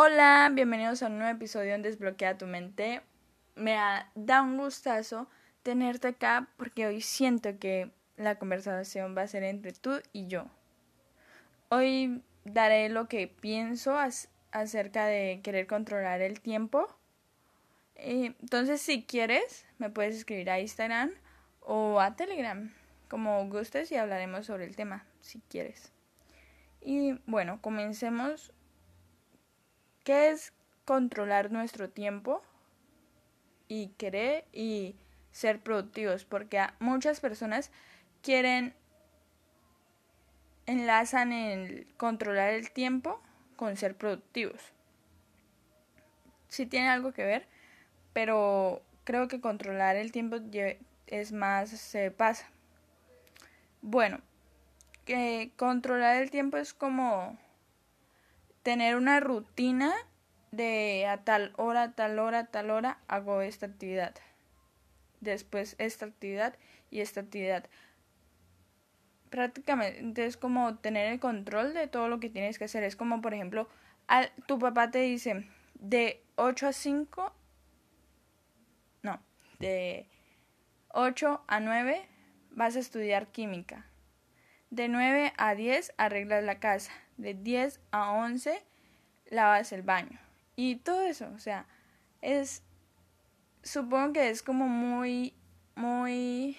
Hola, bienvenidos a un nuevo episodio en Desbloquea tu mente. Me da un gustazo tenerte acá porque hoy siento que la conversación va a ser entre tú y yo. Hoy daré lo que pienso acerca de querer controlar el tiempo. Eh, entonces, si quieres, me puedes escribir a Instagram o a Telegram, como gustes, y hablaremos sobre el tema, si quieres. Y bueno, comencemos. ¿Qué es controlar nuestro tiempo? Y querer y ser productivos, porque muchas personas quieren enlazan el controlar el tiempo con ser productivos. Sí tiene algo que ver, pero creo que controlar el tiempo es más se pasa. Bueno, que controlar el tiempo es como tener una rutina de a tal hora, a tal hora, a tal hora hago esta actividad. Después esta actividad y esta actividad prácticamente es como tener el control de todo lo que tienes que hacer. Es como, por ejemplo, al, tu papá te dice de 8 a 5, no, de 8 a 9 vas a estudiar química. De 9 a 10 arreglas la casa. De 10 a 11 lavas el baño. Y todo eso, o sea, es, supongo que es como muy, muy,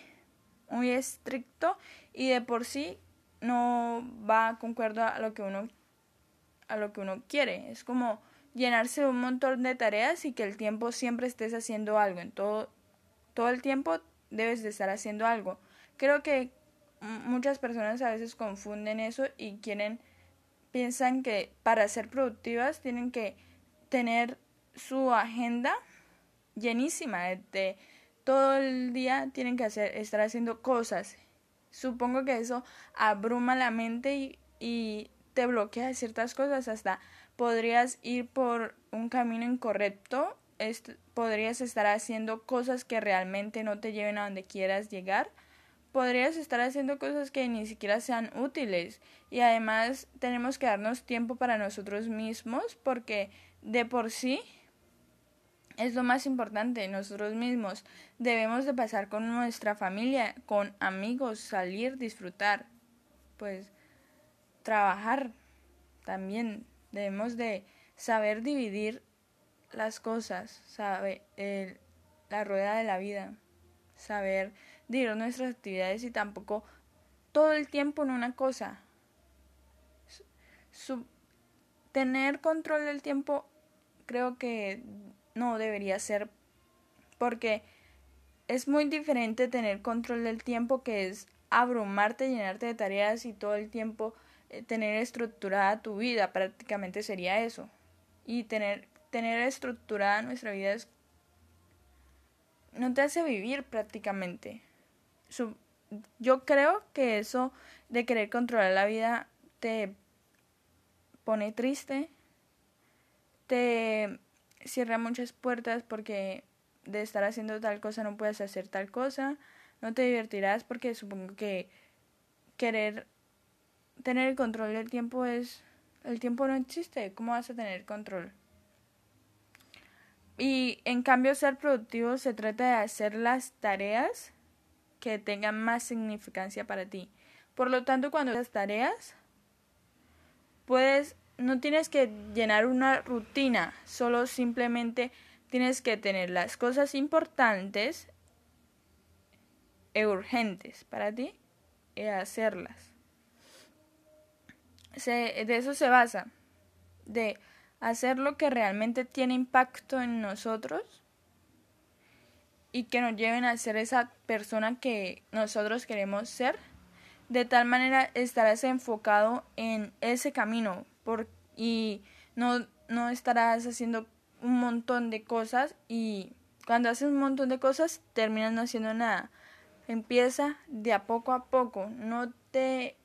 muy estricto y de por sí no va concuerdo a lo que uno a lo que uno quiere. Es como llenarse un montón de tareas y que el tiempo siempre estés haciendo algo. En todo, todo el tiempo debes de estar haciendo algo. Creo que muchas personas a veces confunden eso y quieren, piensan que para ser productivas tienen que tener su agenda llenísima de, todo el día tienen que hacer, estar haciendo cosas Supongo que eso abruma la mente y, te bloquea ciertas cosas. Hasta podrías ir por un camino incorrecto, podrías estar haciendo cosas que realmente no te lleven a donde quieras llegar. Podrías estar haciendo cosas que ni siquiera sean útiles. Y además tenemos que darnos tiempo para nosotros mismos porque de por sí es lo más importante, nosotros mismos. Debemos de pasar con nuestra familia, con amigos, salir, disfrutar, pues trabajar también. Debemos de saber dividir las cosas, saber la rueda de la vida, saber dividir nuestras actividades y tampoco todo el tiempo en una cosa. tener control del tiempo creo que no debería ser porque es muy diferente tener control del tiempo que es abrumarte, llenarte de tareas y todo el tiempo eh, tener estructurada tu vida, prácticamente sería eso. Y tener, tener estructurada nuestra vida es, no te hace vivir prácticamente. Yo creo que eso de querer controlar la vida te pone triste, te cierra muchas puertas porque de estar haciendo tal cosa no puedes hacer tal cosa, no te divertirás porque supongo que querer tener el control del tiempo es el tiempo no existe, ¿cómo vas a tener control? Y en cambio ser productivo se trata de hacer las tareas que tengan más significancia para ti. Por lo tanto, cuando las tareas puedes no tienes que llenar una rutina, solo simplemente tienes que tener las cosas importantes e urgentes para ti y hacerlas. de eso se basa, de hacer lo que realmente tiene impacto en nosotros y que nos lleven a ser esa persona que nosotros queremos ser. De tal manera estarás enfocado en ese camino, y no, no estarás haciendo un montón de cosas y cuando haces un montón de cosas terminas no haciendo nada. Empieza de a poco a poco, no te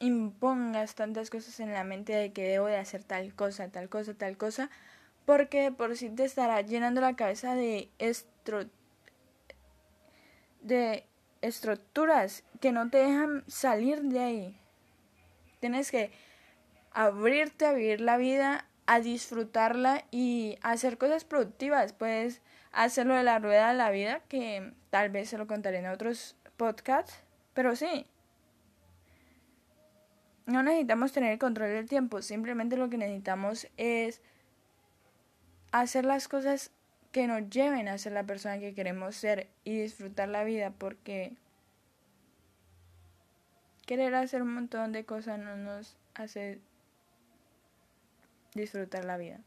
impongas tantas cosas en la mente de que debo de hacer tal cosa, tal cosa, tal cosa, porque por si te estará llenando la cabeza de estro de estructuras que no te dejan salir de ahí. Tienes que abrirte a vivir la vida a disfrutarla y hacer cosas productivas. Puedes hacerlo de la rueda de la vida, que tal vez se lo contaré en otros podcasts, pero sí. No necesitamos tener el control del tiempo, simplemente lo que necesitamos es hacer las cosas que nos lleven a ser la persona que queremos ser y disfrutar la vida porque querer hacer un montón de cosas no nos hace disfrutar la vida.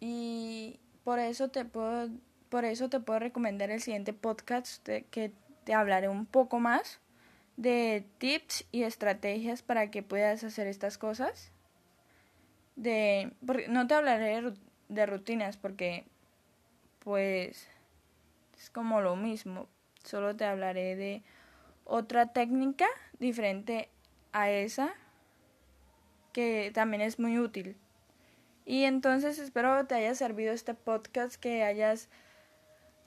Y por eso te puedo, por eso te puedo recomendar el siguiente podcast que te hablaré un poco más de tips y estrategias para que puedas hacer estas cosas. De, no te hablaré de rutinas porque pues es como lo mismo. Solo te hablaré de otra técnica diferente a esa que también es muy útil. Y entonces espero te haya servido este podcast, que hayas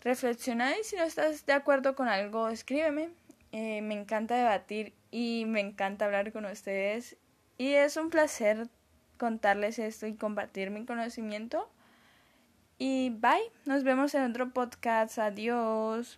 reflexionado y si no estás de acuerdo con algo, escríbeme. Eh, me encanta debatir y me encanta hablar con ustedes. Y es un placer contarles esto y compartir mi conocimiento. Y bye, nos vemos en otro podcast. Adiós.